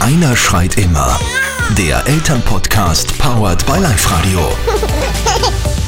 Einer schreit immer. Der Elternpodcast powered by Live Radio.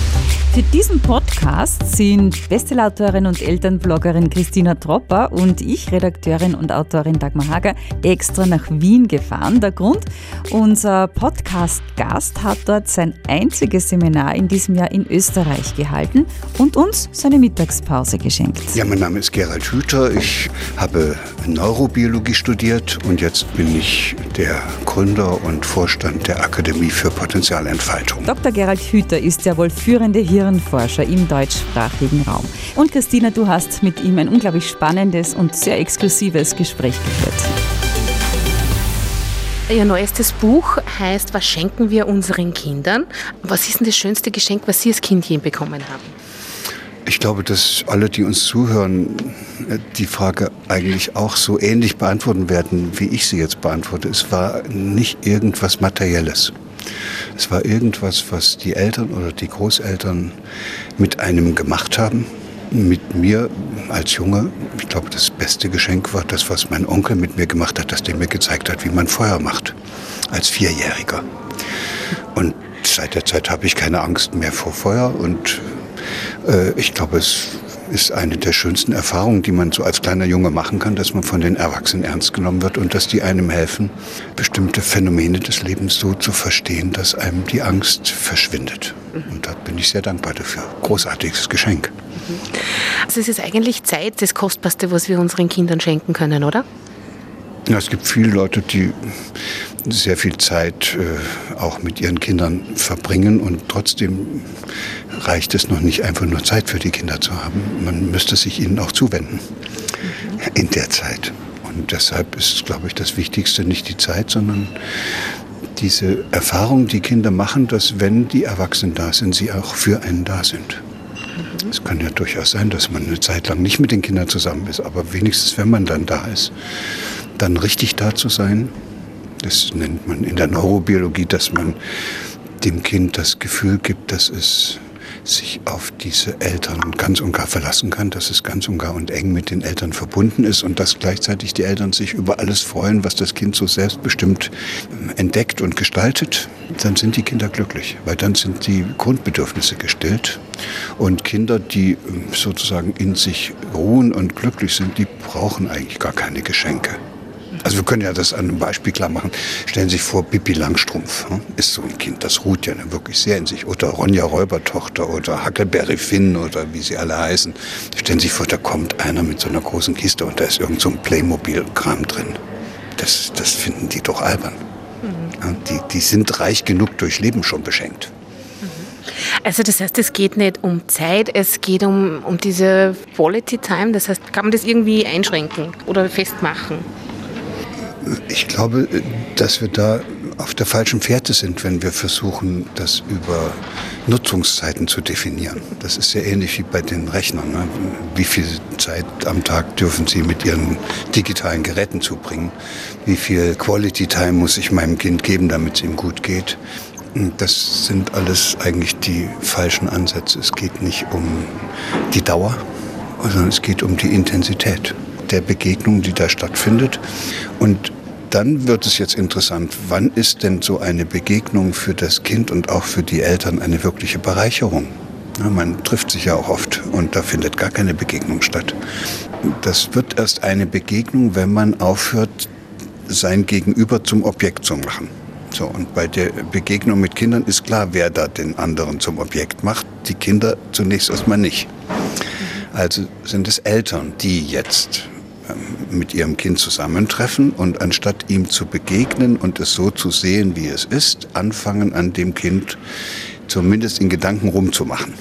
Für diesen Podcast sind Bestsellerautorin und Elternbloggerin Christina Tropper und ich, Redakteurin und Autorin Dagmar Hager, extra nach Wien gefahren. Der Grund, unser Podcast-Gast hat dort sein einziges Seminar in diesem Jahr in Österreich gehalten und uns seine Mittagspause geschenkt. Ja, mein Name ist Gerald Hüther. Ich habe Neurobiologie studiert und jetzt bin ich der Gründer und Vorstand der Akademie für Potenzialentfaltung. Dr. Gerald Hüther ist ja wohl führende hier Hirnforscher im deutschsprachigen Raum. Und Christina, du hast mit ihm ein unglaublich spannendes und sehr exklusives Gespräch geführt. Ihr neuestes Buch heißt Was schenken wir unseren Kindern? Was ist denn das schönste Geschenk, was Sie als Kind je bekommen haben? Ich glaube, dass alle, die uns zuhören, die Frage eigentlich auch so ähnlich beantworten werden, wie ich sie jetzt beantworte. Es war nicht irgendwas Materielles. Es war irgendwas, was die Eltern oder die Großeltern mit einem gemacht haben. Mit mir als Junge, ich glaube, das beste Geschenk war das, was mein Onkel mit mir gemacht hat, dass der mir gezeigt hat, wie man Feuer macht. Als Vierjähriger. Und seit der Zeit habe ich keine Angst mehr vor Feuer und äh, ich glaube, es ist eine der schönsten Erfahrungen, die man so als kleiner Junge machen kann, dass man von den Erwachsenen ernst genommen wird und dass die einem helfen, bestimmte Phänomene des Lebens so zu verstehen, dass einem die Angst verschwindet. Und da bin ich sehr dankbar dafür. Großartiges Geschenk. Also es ist eigentlich Zeit das Kostbarste, was wir unseren Kindern schenken können, oder? Ja, es gibt viele Leute, die sehr viel Zeit äh, auch mit ihren Kindern verbringen und trotzdem reicht es noch nicht einfach nur Zeit für die Kinder zu haben. Man müsste sich ihnen auch zuwenden in der Zeit. Und deshalb ist, glaube ich, das Wichtigste nicht die Zeit, sondern diese Erfahrung, die Kinder machen, dass wenn die Erwachsenen da sind, sie auch für einen da sind. Es kann ja durchaus sein, dass man eine Zeit lang nicht mit den Kindern zusammen ist, aber wenigstens, wenn man dann da ist, dann richtig da zu sein das nennt man in der Neurobiologie, dass man dem Kind das Gefühl gibt, dass es sich auf diese Eltern ganz und gar verlassen kann, dass es ganz und gar und eng mit den Eltern verbunden ist und dass gleichzeitig die Eltern sich über alles freuen, was das Kind so selbstbestimmt entdeckt und gestaltet, dann sind die Kinder glücklich, weil dann sind die Grundbedürfnisse gestillt und Kinder, die sozusagen in sich ruhen und glücklich sind, die brauchen eigentlich gar keine Geschenke. Also wir können ja das an einem Beispiel klar machen. Stellen Sie sich vor, Pippi Langstrumpf hm? ist so ein Kind, das ruht ja wirklich sehr in sich. Oder Ronja Räubertochter oder Huckleberry Finn oder wie sie alle heißen. Stellen Sie sich vor, da kommt einer mit so einer großen Kiste und da ist irgend so ein Playmobil-Kram drin. Das, das finden die doch albern. Mhm. Die, die sind reich genug durch Leben schon beschenkt. Mhm. Also das heißt, es geht nicht um Zeit, es geht um, um diese Quality Time. Das heißt, kann man das irgendwie einschränken oder festmachen? Ich glaube, dass wir da auf der falschen Fährte sind, wenn wir versuchen, das über Nutzungszeiten zu definieren. Das ist ja ähnlich wie bei den Rechnern. Ne? Wie viel Zeit am Tag dürfen Sie mit Ihren digitalen Geräten zubringen? Wie viel Quality Time muss ich meinem Kind geben, damit es ihm gut geht? Das sind alles eigentlich die falschen Ansätze. Es geht nicht um die Dauer, sondern es geht um die Intensität der Begegnung, die da stattfindet. Und dann wird es jetzt interessant, wann ist denn so eine Begegnung für das Kind und auch für die Eltern eine wirkliche Bereicherung? Man trifft sich ja auch oft und da findet gar keine Begegnung statt. Das wird erst eine Begegnung, wenn man aufhört, sein Gegenüber zum Objekt zu machen. So, und bei der Begegnung mit Kindern ist klar, wer da den anderen zum Objekt macht. Die Kinder zunächst erstmal nicht. Also sind es Eltern, die jetzt mit ihrem Kind zusammentreffen und anstatt ihm zu begegnen und es so zu sehen, wie es ist, anfangen an dem Kind zumindest in Gedanken rumzumachen.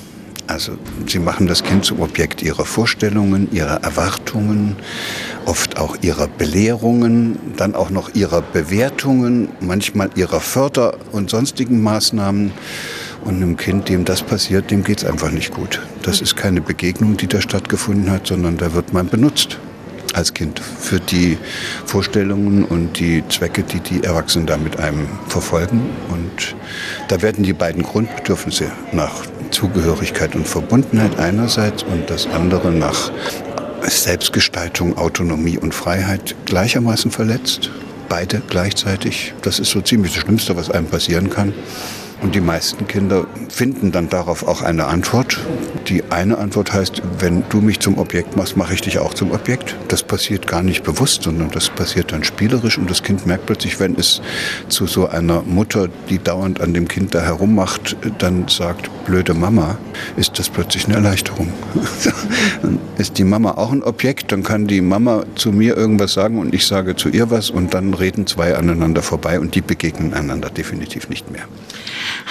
Also sie machen das Kind zum Objekt ihrer Vorstellungen, ihrer Erwartungen, oft auch ihrer Belehrungen, dann auch noch ihrer Bewertungen, manchmal ihrer Förder- und sonstigen Maßnahmen. Und einem Kind, dem das passiert, dem geht es einfach nicht gut. Das ist keine Begegnung, die da stattgefunden hat, sondern da wird man benutzt als Kind für die Vorstellungen und die Zwecke, die die Erwachsenen da mit einem verfolgen. Und da werden die beiden Grundbedürfnisse nach Zugehörigkeit und Verbundenheit einerseits und das andere nach Selbstgestaltung, Autonomie und Freiheit gleichermaßen verletzt. beide gleichzeitig. Das ist so ziemlich das Schlimmste, was einem passieren kann. Und die meisten Kinder finden dann darauf auch eine Antwort. Die eine Antwort heißt, wenn du mich zum Objekt machst, mache ich dich auch zum Objekt. Das passiert gar nicht bewusst, sondern das passiert dann spielerisch und das Kind merkt plötzlich, wenn es zu so einer Mutter, die dauernd an dem Kind da herummacht, dann sagt, blöde Mama, ist das plötzlich eine Erleichterung. dann ist die Mama auch ein Objekt, dann kann die Mama zu mir irgendwas sagen und ich sage zu ihr was und dann reden zwei aneinander vorbei und die begegnen einander definitiv nicht mehr.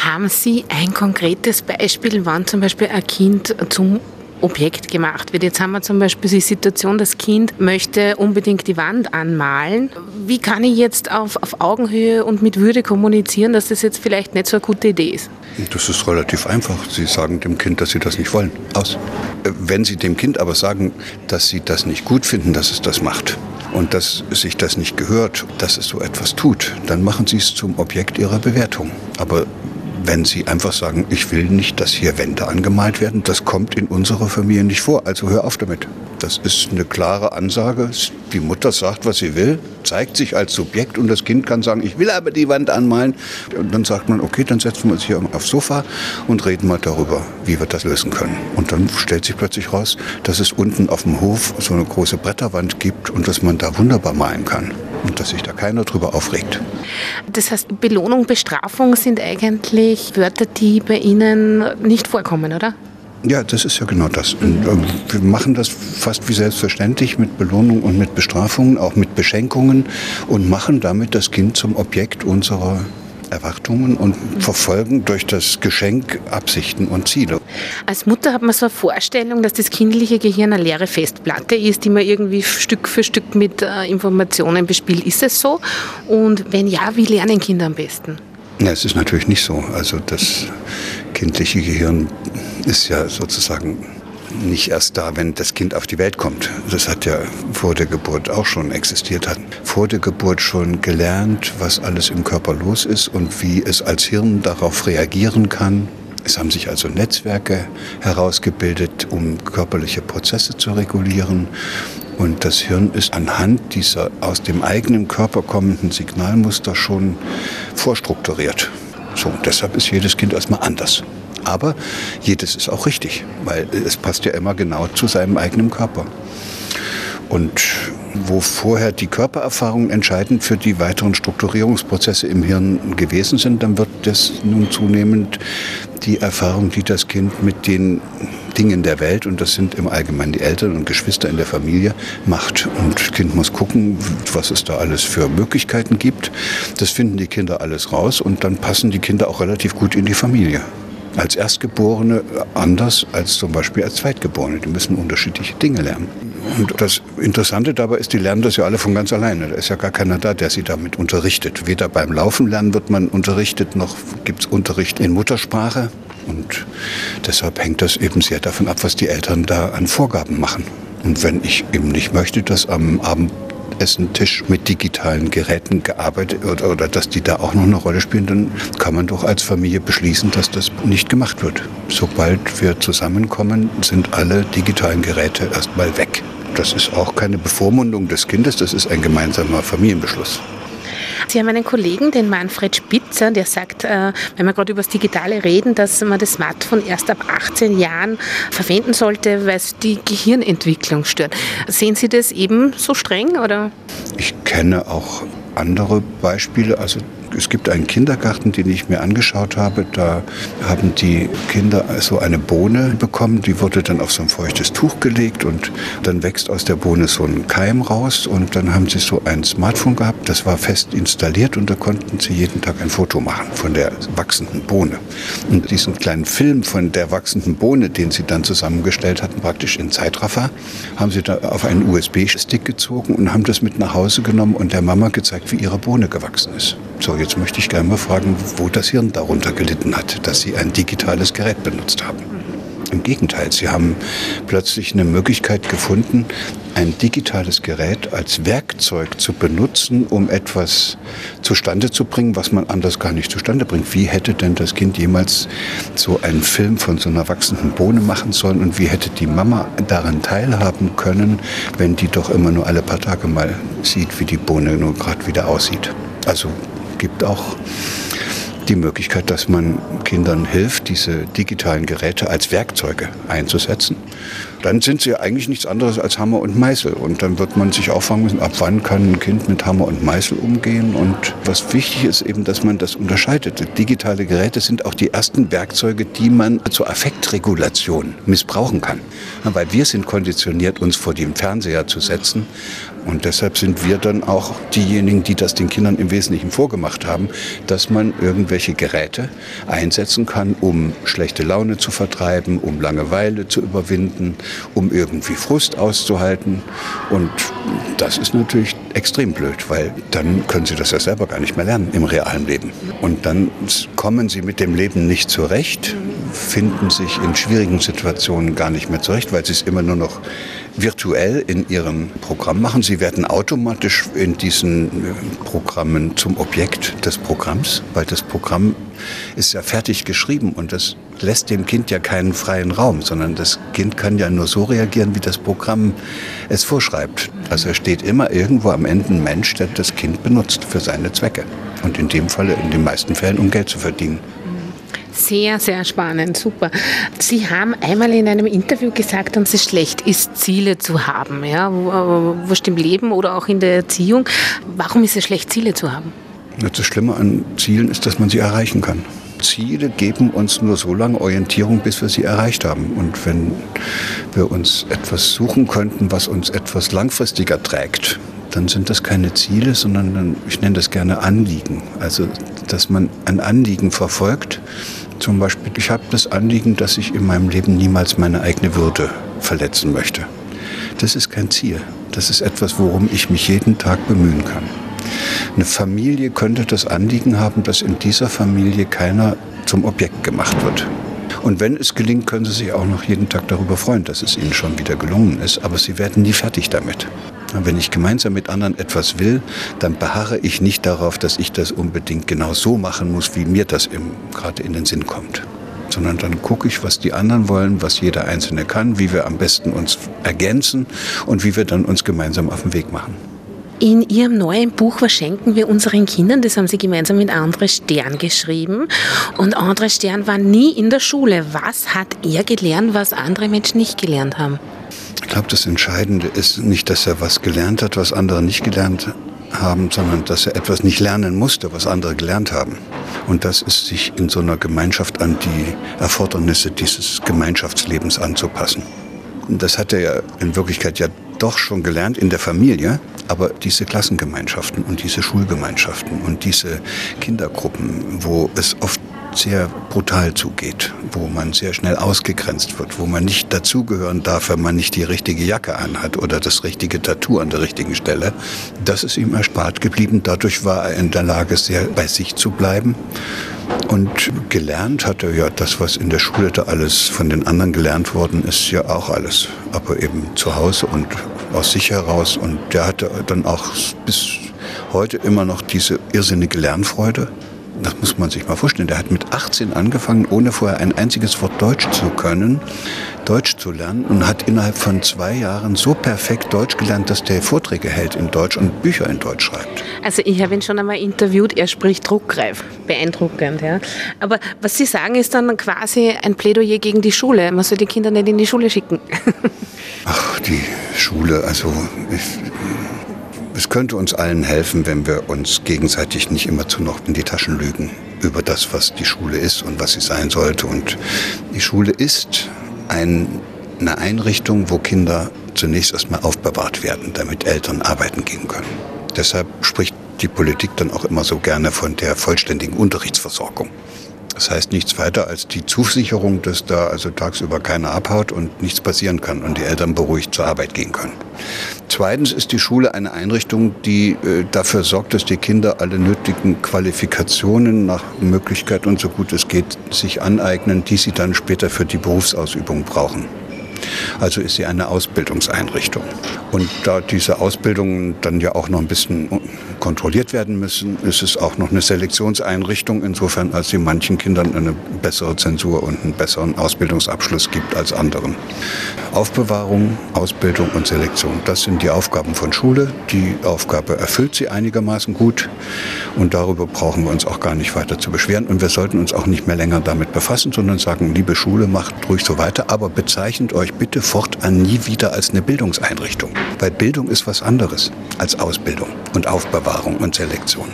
Haben Sie ein konkretes Beispiel, wann zum Beispiel ein Kind zum Objekt gemacht wird. Jetzt haben wir zum Beispiel die Situation, das Kind möchte unbedingt die Wand anmalen. Wie kann ich jetzt auf, auf Augenhöhe und mit Würde kommunizieren, dass das jetzt vielleicht nicht so eine gute Idee ist? Das ist relativ einfach. Sie sagen dem Kind, dass Sie das nicht wollen. Aus. Wenn Sie dem Kind aber sagen, dass Sie das nicht gut finden, dass es das macht und dass sich das nicht gehört, dass es so etwas tut, dann machen Sie es zum Objekt Ihrer Bewertung. Aber wenn Sie einfach sagen, ich will nicht, dass hier Wände angemalt werden, das kommt in unserer Familie nicht vor, also hör auf damit. Das ist eine klare Ansage. Die Mutter sagt, was sie will, zeigt sich als Subjekt und das Kind kann sagen, ich will aber die Wand anmalen. Und dann sagt man, okay, dann setzen wir uns hier aufs Sofa und reden mal darüber, wie wir das lösen können. Und dann stellt sich plötzlich raus, dass es unten auf dem Hof so eine große Bretterwand gibt und dass man da wunderbar malen kann und dass sich da keiner drüber aufregt. Das heißt, Belohnung, Bestrafung sind eigentlich Wörter, die bei Ihnen nicht vorkommen, oder? Ja, das ist ja genau das. Und, äh, wir machen das fast wie selbstverständlich mit Belohnung und mit Bestrafungen, auch mit Beschenkungen und machen damit das Kind zum Objekt unserer Erwartungen und verfolgen durch das Geschenk Absichten und Ziele. Als Mutter hat man so eine Vorstellung, dass das kindliche Gehirn eine leere Festplatte ist, die man irgendwie Stück für Stück mit äh, Informationen bespielt. Ist es so? Und wenn ja, wie lernen Kinder am besten? Ja, es ist natürlich nicht so. Also das kindliche Gehirn ist ja sozusagen nicht erst da, wenn das Kind auf die Welt kommt. Das hat ja vor der Geburt auch schon existiert, hat vor der Geburt schon gelernt, was alles im Körper los ist und wie es als Hirn darauf reagieren kann. Es haben sich also Netzwerke herausgebildet, um körperliche Prozesse zu regulieren. Und das Hirn ist anhand dieser aus dem eigenen Körper kommenden Signalmuster schon vorstrukturiert. So, deshalb ist jedes Kind erstmal anders. Aber jedes ist auch richtig, weil es passt ja immer genau zu seinem eigenen Körper. Und wo vorher die Körpererfahrungen entscheidend für die weiteren Strukturierungsprozesse im Hirn gewesen sind, dann wird das nun zunehmend die Erfahrung, die das Kind mit den Dingen der Welt, und das sind im Allgemeinen die Eltern und Geschwister in der Familie, macht. Und das Kind muss gucken, was es da alles für Möglichkeiten gibt. Das finden die Kinder alles raus und dann passen die Kinder auch relativ gut in die Familie als Erstgeborene anders als zum Beispiel als Zweitgeborene. Die müssen unterschiedliche Dinge lernen. Und das Interessante dabei ist, die lernen das ja alle von ganz alleine. Da ist ja gar keiner da, der sie damit unterrichtet. Weder beim Laufen lernen wird man unterrichtet, noch gibt es Unterricht in Muttersprache. Und deshalb hängt das eben sehr davon ab, was die Eltern da an Vorgaben machen. Und wenn ich eben nicht möchte, dass am Abend Essentisch mit digitalen Geräten gearbeitet oder, oder dass die da auch noch eine Rolle spielen, dann kann man doch als Familie beschließen, dass das nicht gemacht wird. Sobald wir zusammenkommen, sind alle digitalen Geräte erstmal weg. Das ist auch keine Bevormundung des Kindes, das ist ein gemeinsamer Familienbeschluss. Sie haben einen Kollegen, den Manfred Spitzer, der sagt, äh, wenn wir gerade über das Digitale reden, dass man das Smartphone erst ab 18 Jahren verwenden sollte, weil es die Gehirnentwicklung stört. Sehen Sie das eben so streng? Oder? Ich kenne auch andere Beispiele. Also es gibt einen Kindergarten, den ich mir angeschaut habe. Da haben die Kinder so eine Bohne bekommen. Die wurde dann auf so ein feuchtes Tuch gelegt und dann wächst aus der Bohne so ein Keim raus. Und dann haben sie so ein Smartphone gehabt, das war fest installiert und da konnten sie jeden Tag ein Foto machen von der wachsenden Bohne. Und diesen kleinen Film von der wachsenden Bohne, den sie dann zusammengestellt hatten, praktisch in Zeitraffer, haben sie da auf einen USB-Stick gezogen und haben das mit nach Hause genommen und der Mama gezeigt, wie ihre Bohne gewachsen ist. So, jetzt möchte ich gerne mal fragen, wo das Hirn darunter gelitten hat, dass Sie ein digitales Gerät benutzt haben. Im Gegenteil, sie haben plötzlich eine Möglichkeit gefunden, ein digitales Gerät als Werkzeug zu benutzen, um etwas zustande zu bringen, was man anders gar nicht zustande bringt. Wie hätte denn das Kind jemals so einen Film von so einer wachsenden Bohne machen sollen und wie hätte die Mama daran teilhaben können, wenn die doch immer nur alle paar Tage mal sieht, wie die Bohne nur gerade wieder aussieht. Also gibt auch die Möglichkeit, dass man Kindern hilft, diese digitalen Geräte als Werkzeuge einzusetzen. Dann sind sie eigentlich nichts anderes als Hammer und Meißel. Und dann wird man sich auch fragen müssen, ab wann kann ein Kind mit Hammer und Meißel umgehen? Und was wichtig ist eben, dass man das unterscheidet. Digitale Geräte sind auch die ersten Werkzeuge, die man zur Affektregulation missbrauchen kann. Weil wir sind konditioniert, uns vor dem Fernseher zu setzen und deshalb sind wir dann auch diejenigen, die das den Kindern im Wesentlichen vorgemacht haben, dass man irgendwelche Geräte einsetzen kann, um schlechte Laune zu vertreiben, um Langeweile zu überwinden, um irgendwie Frust auszuhalten. Und das ist natürlich extrem blöd, weil dann können sie das ja selber gar nicht mehr lernen im realen Leben. Und dann kommen sie mit dem Leben nicht zurecht, finden sich in schwierigen Situationen gar nicht mehr zurecht, weil sie es immer nur noch virtuell in ihrem Programm machen. Sie werden automatisch in diesen äh, Programmen zum Objekt des Programms, weil das Programm ist ja fertig geschrieben und das lässt dem Kind ja keinen freien Raum, sondern das Kind kann ja nur so reagieren, wie das Programm es vorschreibt. Also es steht immer irgendwo am Ende ein Mensch, der das Kind benutzt für seine Zwecke. Und in dem Falle, in den meisten Fällen, um Geld zu verdienen. Sehr, sehr spannend, super. Sie haben einmal in einem Interview gesagt, dass es schlecht ist, Ziele zu haben, ja, wurscht im Leben oder auch in der Erziehung. Warum ist es schlecht, Ziele zu haben? Das Schlimme an Zielen ist, dass man sie erreichen kann. Ziele geben uns nur so lange Orientierung, bis wir sie erreicht haben. Und wenn wir uns etwas suchen könnten, was uns etwas langfristiger trägt, dann sind das keine Ziele, sondern ich nenne das gerne Anliegen. Also, dass man ein Anliegen verfolgt zum Beispiel, ich habe das Anliegen, dass ich in meinem Leben niemals meine eigene Würde verletzen möchte. Das ist kein Ziel. Das ist etwas, worum ich mich jeden Tag bemühen kann. Eine Familie könnte das Anliegen haben, dass in dieser Familie keiner zum Objekt gemacht wird. Und wenn es gelingt, können Sie sich auch noch jeden Tag darüber freuen, dass es Ihnen schon wieder gelungen ist. Aber Sie werden nie fertig damit. Wenn ich gemeinsam mit anderen etwas will, dann beharre ich nicht darauf, dass ich das unbedingt genau so machen muss, wie mir das gerade in den Sinn kommt. Sondern dann gucke ich, was die anderen wollen, was jeder Einzelne kann, wie wir am besten uns ergänzen und wie wir dann uns gemeinsam auf den Weg machen. In Ihrem neuen Buch Was schenken wir unseren Kindern? Das haben Sie gemeinsam mit André Stern geschrieben. Und André Stern war nie in der Schule. Was hat er gelernt, was andere Menschen nicht gelernt haben? Ich glaube, das Entscheidende ist nicht, dass er was gelernt hat, was andere nicht gelernt haben, sondern dass er etwas nicht lernen musste, was andere gelernt haben. Und das ist, sich in so einer Gemeinschaft an die Erfordernisse dieses Gemeinschaftslebens anzupassen. Das hat er ja in Wirklichkeit ja doch schon gelernt in der Familie, aber diese Klassengemeinschaften und diese Schulgemeinschaften und diese Kindergruppen, wo es oft sehr brutal zugeht, wo man sehr schnell ausgegrenzt wird, wo man nicht dazugehören darf, wenn man nicht die richtige Jacke anhat oder das richtige Tattoo an der richtigen Stelle. Das ist ihm erspart geblieben. Dadurch war er in der Lage, sehr bei sich zu bleiben. Und gelernt hat er ja das, was in der Schule da alles von den anderen gelernt worden ist, ja auch alles. Aber eben zu Hause und aus sich heraus. Und der hatte dann auch bis heute immer noch diese irrsinnige Lernfreude das muss man sich mal vorstellen, der hat mit 18 angefangen, ohne vorher ein einziges Wort Deutsch zu können, Deutsch zu lernen und hat innerhalb von zwei Jahren so perfekt Deutsch gelernt, dass der Vorträge hält in Deutsch und Bücher in Deutsch schreibt. Also ich habe ihn schon einmal interviewt, er spricht druckreif, beeindruckend. Ja. Aber was Sie sagen, ist dann quasi ein Plädoyer gegen die Schule. Man soll die Kinder nicht in die Schule schicken. Ach, die Schule, also ich, es könnte uns allen helfen, wenn wir uns gegenseitig nicht immer zu noch in die Taschen lügen über das, was die Schule ist und was sie sein sollte. Und die Schule ist ein, eine Einrichtung, wo Kinder zunächst erstmal aufbewahrt werden, damit Eltern arbeiten gehen können. Deshalb spricht die Politik dann auch immer so gerne von der vollständigen Unterrichtsversorgung. Das heißt nichts weiter als die Zusicherung, dass da also tagsüber keiner abhaut und nichts passieren kann und die Eltern beruhigt zur Arbeit gehen können. Zweitens ist die Schule eine Einrichtung, die äh, dafür sorgt, dass die Kinder alle nötigen Qualifikationen nach Möglichkeit und so gut es geht sich aneignen, die sie dann später für die Berufsausübung brauchen. Also ist sie eine Ausbildungseinrichtung. Und da diese Ausbildungen dann ja auch noch ein bisschen kontrolliert werden müssen, ist es auch noch eine Selektionseinrichtung, insofern als sie manchen Kindern eine bessere Zensur und einen besseren Ausbildungsabschluss gibt als anderen. Aufbewahrung, Ausbildung und Selektion, das sind die Aufgaben von Schule. Die Aufgabe erfüllt sie einigermaßen gut und darüber brauchen wir uns auch gar nicht weiter zu beschweren und wir sollten uns auch nicht mehr länger damit befassen, sondern sagen, liebe Schule, macht ruhig so weiter, aber bezeichnet euch bitte fortan nie wieder als eine Bildungseinrichtung, weil Bildung ist was anderes als Ausbildung und Aufbewahrung und Selektion.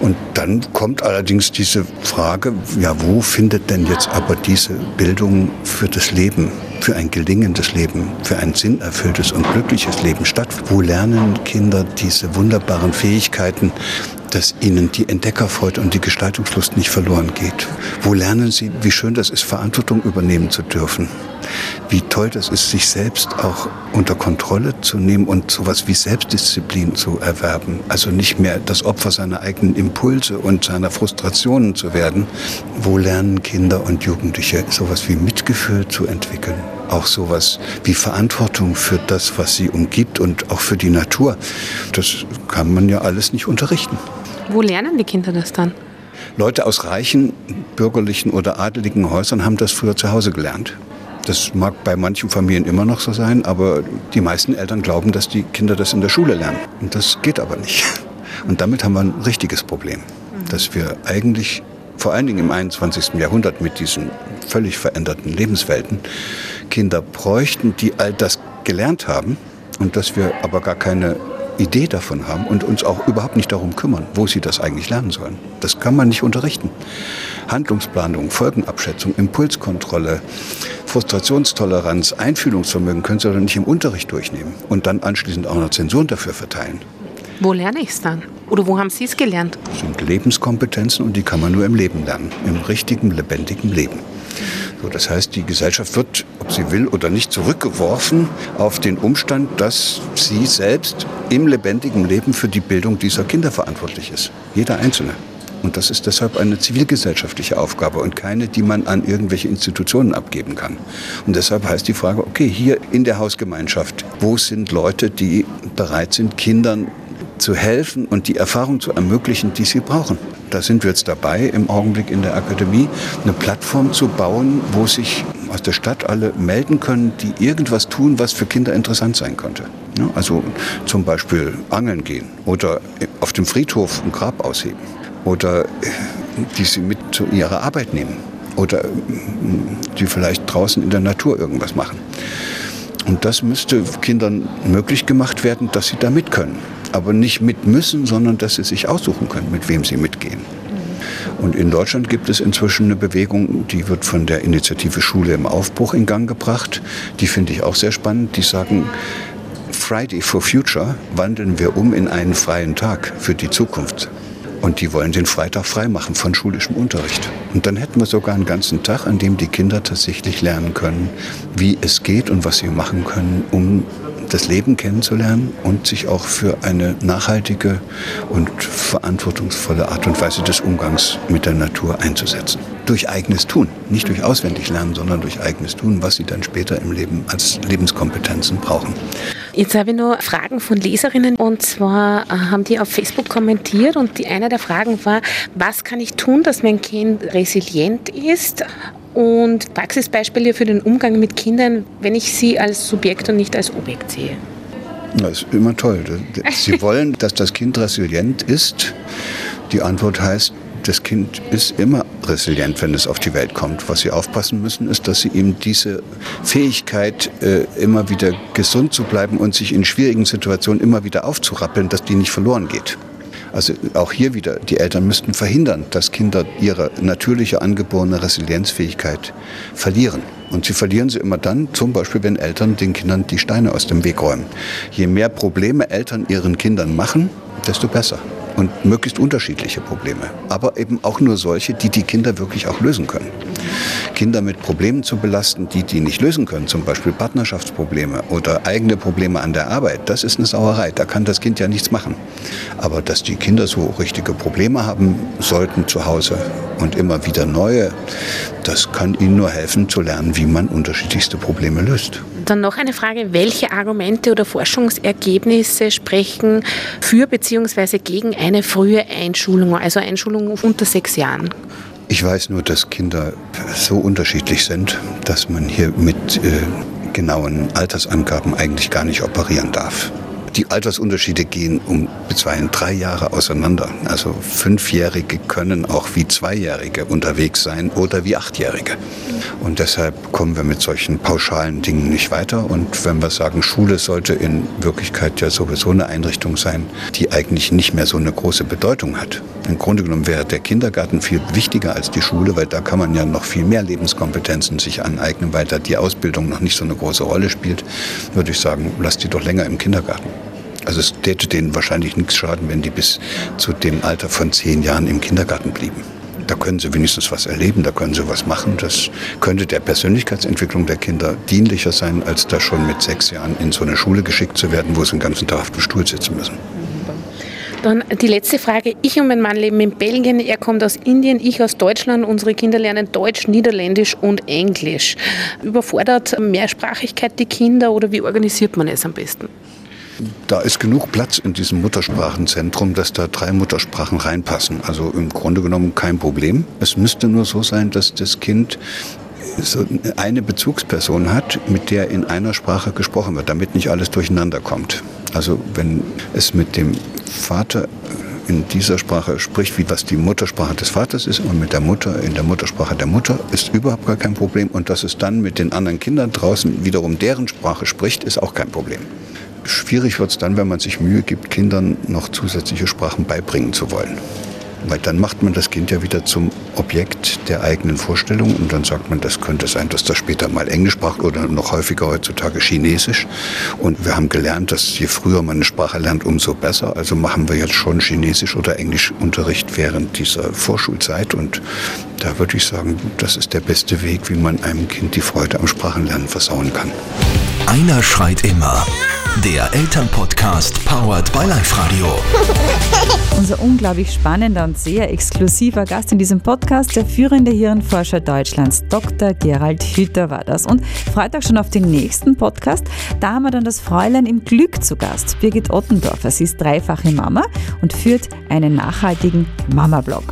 Und dann kommt allerdings diese Frage, ja, wo findet denn jetzt aber diese Bildung für das Leben, für ein gelingendes Leben, für ein sinnerfülltes und glückliches Leben statt? Wo lernen Kinder diese wunderbaren Fähigkeiten, dass ihnen die Entdeckerfreude und die Gestaltungslust nicht verloren geht? Wo lernen sie, wie schön das ist, Verantwortung übernehmen zu dürfen? Wie toll das ist, sich selbst auch unter Kontrolle zu nehmen und sowas wie Selbstdisziplin zu erwerben. Also nicht mehr das Opfer seiner eigenen Impulse und seiner Frustrationen zu werden. Wo lernen Kinder und Jugendliche sowas wie Mitgefühl zu entwickeln? Auch sowas wie Verantwortung für das, was sie umgibt und auch für die Natur. Das kann man ja alles nicht unterrichten. Wo lernen die Kinder das dann? Leute aus reichen bürgerlichen oder adeligen Häusern haben das früher zu Hause gelernt. Das mag bei manchen Familien immer noch so sein, aber die meisten Eltern glauben, dass die Kinder das in der Schule lernen. Und das geht aber nicht. Und damit haben wir ein richtiges Problem, dass wir eigentlich vor allen Dingen im 21. Jahrhundert mit diesen völlig veränderten Lebenswelten Kinder bräuchten, die all das gelernt haben und dass wir aber gar keine Idee davon haben und uns auch überhaupt nicht darum kümmern, wo sie das eigentlich lernen sollen. Das kann man nicht unterrichten. Handlungsplanung, Folgenabschätzung, Impulskontrolle, Frustrationstoleranz, Einfühlungsvermögen können sie doch nicht im Unterricht durchnehmen und dann anschließend auch noch Zensuren dafür verteilen. Wo lerne ich es dann? Oder wo haben Sie es gelernt? Das sind Lebenskompetenzen und die kann man nur im Leben lernen, im richtigen, lebendigen Leben. So, das heißt, die Gesellschaft wird, ob sie will oder nicht, zurückgeworfen auf den Umstand, dass sie selbst im lebendigen Leben für die Bildung dieser Kinder verantwortlich ist. Jeder Einzelne. Und das ist deshalb eine zivilgesellschaftliche Aufgabe und keine, die man an irgendwelche Institutionen abgeben kann. Und deshalb heißt die Frage, okay, hier in der Hausgemeinschaft, wo sind Leute, die bereit sind, Kindern zu helfen und die Erfahrung zu ermöglichen, die sie brauchen. Da sind wir jetzt dabei, im Augenblick in der Akademie eine Plattform zu bauen, wo sich aus der Stadt alle melden können, die irgendwas tun, was für Kinder interessant sein könnte. Ja, also zum Beispiel angeln gehen oder auf dem Friedhof ein Grab ausheben oder die sie mit zu ihrer Arbeit nehmen oder die vielleicht draußen in der Natur irgendwas machen. Und das müsste Kindern möglich gemacht werden, dass sie da mit können aber nicht mit müssen, sondern dass sie sich aussuchen können, mit wem sie mitgehen. Und in Deutschland gibt es inzwischen eine Bewegung, die wird von der Initiative Schule im Aufbruch in Gang gebracht. Die finde ich auch sehr spannend. Die sagen, Friday for Future wandeln wir um in einen freien Tag für die Zukunft. Und die wollen den Freitag freimachen von schulischem Unterricht. Und dann hätten wir sogar einen ganzen Tag, an dem die Kinder tatsächlich lernen können, wie es geht und was sie machen können, um das Leben kennenzulernen und sich auch für eine nachhaltige und verantwortungsvolle Art und Weise des Umgangs mit der Natur einzusetzen. Durch eigenes Tun, nicht durch auswendig lernen, sondern durch eigenes Tun, was sie dann später im Leben als Lebenskompetenzen brauchen. Jetzt habe ich noch Fragen von Leserinnen und zwar äh, haben die auf Facebook kommentiert und die eine der Fragen war, was kann ich tun, dass mein Kind resilient ist und Praxisbeispiele für den Umgang mit Kindern, wenn ich sie als Subjekt und nicht als Objekt sehe. Das ist immer toll. Sie wollen, dass das Kind resilient ist. Die Antwort heißt, das Kind ist immer resilient, wenn es auf die Welt kommt. Was Sie aufpassen müssen, ist, dass Sie ihm diese Fähigkeit, äh, immer wieder gesund zu bleiben und sich in schwierigen Situationen immer wieder aufzurappeln, dass die nicht verloren geht. Also auch hier wieder, die Eltern müssten verhindern, dass Kinder ihre natürliche angeborene Resilienzfähigkeit verlieren. Und sie verlieren sie immer dann, zum Beispiel, wenn Eltern den Kindern die Steine aus dem Weg räumen. Je mehr Probleme Eltern ihren Kindern machen, desto besser. Und möglichst unterschiedliche Probleme. Aber eben auch nur solche, die die Kinder wirklich auch lösen können. Kinder mit Problemen zu belasten, die die nicht lösen können, zum Beispiel Partnerschaftsprobleme oder eigene Probleme an der Arbeit, das ist eine Sauerei. Da kann das Kind ja nichts machen. Aber dass die Kinder so richtige Probleme haben sollten zu Hause und immer wieder neue, das kann ihnen nur helfen zu lernen, wie man unterschiedlichste Probleme löst. Dann noch eine Frage, welche Argumente oder Forschungsergebnisse sprechen für bzw. gegen eine frühe Einschulung, also Einschulung unter sechs Jahren? Ich weiß nur, dass Kinder so unterschiedlich sind, dass man hier mit äh, genauen Altersangaben eigentlich gar nicht operieren darf. Die Altersunterschiede gehen um bisweilen drei Jahre auseinander. Also Fünfjährige können auch wie Zweijährige unterwegs sein oder wie Achtjährige. Und deshalb kommen wir mit solchen pauschalen Dingen nicht weiter. Und wenn wir sagen, Schule sollte in Wirklichkeit ja sowieso eine Einrichtung sein, die eigentlich nicht mehr so eine große Bedeutung hat. Im Grunde genommen wäre der Kindergarten viel wichtiger als die Schule, weil da kann man ja noch viel mehr Lebenskompetenzen sich aneignen, weil da die Ausbildung noch nicht so eine große Rolle spielt. Würde ich sagen, lass die doch länger im Kindergarten. Also es täte denen wahrscheinlich nichts schaden, wenn die bis zu dem Alter von zehn Jahren im Kindergarten blieben. Da können sie wenigstens was erleben, da können sie was machen. Das könnte der Persönlichkeitsentwicklung der Kinder dienlicher sein, als da schon mit sechs Jahren in so eine Schule geschickt zu werden, wo sie den ganzen Tag auf dem Stuhl sitzen müssen. Dann die letzte Frage. Ich und mein Mann leben in Belgien, er kommt aus Indien, ich aus Deutschland. Unsere Kinder lernen Deutsch, Niederländisch und Englisch. Überfordert Mehrsprachigkeit die Kinder oder wie organisiert man es am besten? Da ist genug Platz in diesem Muttersprachenzentrum, dass da drei Muttersprachen reinpassen. Also im Grunde genommen kein Problem. Es müsste nur so sein, dass das Kind so eine Bezugsperson hat, mit der in einer Sprache gesprochen wird, damit nicht alles durcheinander kommt. Also wenn es mit dem Vater in dieser Sprache spricht, wie was die Muttersprache des Vaters ist und mit der Mutter in der Muttersprache der Mutter, ist überhaupt gar kein Problem. Und dass es dann mit den anderen Kindern draußen wiederum deren Sprache spricht, ist auch kein Problem. Schwierig wird es dann, wenn man sich Mühe gibt, Kindern noch zusätzliche Sprachen beibringen zu wollen. Weil dann macht man das Kind ja wieder zum Objekt der eigenen Vorstellung und dann sagt man, das könnte sein, dass das später mal Englisch sprach oder noch häufiger heutzutage Chinesisch. Und wir haben gelernt, dass je früher man eine Sprache lernt, umso besser. Also machen wir jetzt schon Chinesisch oder Englischunterricht während dieser Vorschulzeit. Und da würde ich sagen, das ist der beste Weg, wie man einem Kind die Freude am Sprachenlernen versauen kann. Einer schreit immer. Der Elternpodcast powered by Live Radio. Unser unglaublich spannender und sehr exklusiver Gast in diesem Podcast, der führende Hirnforscher Deutschlands, Dr. Gerald Hütter war das. Und euch schon auf den nächsten Podcast. Da haben wir dann das Fräulein im Glück zu Gast, Birgit Ottendorfer. Sie ist dreifache Mama und führt einen nachhaltigen Mama-Blog.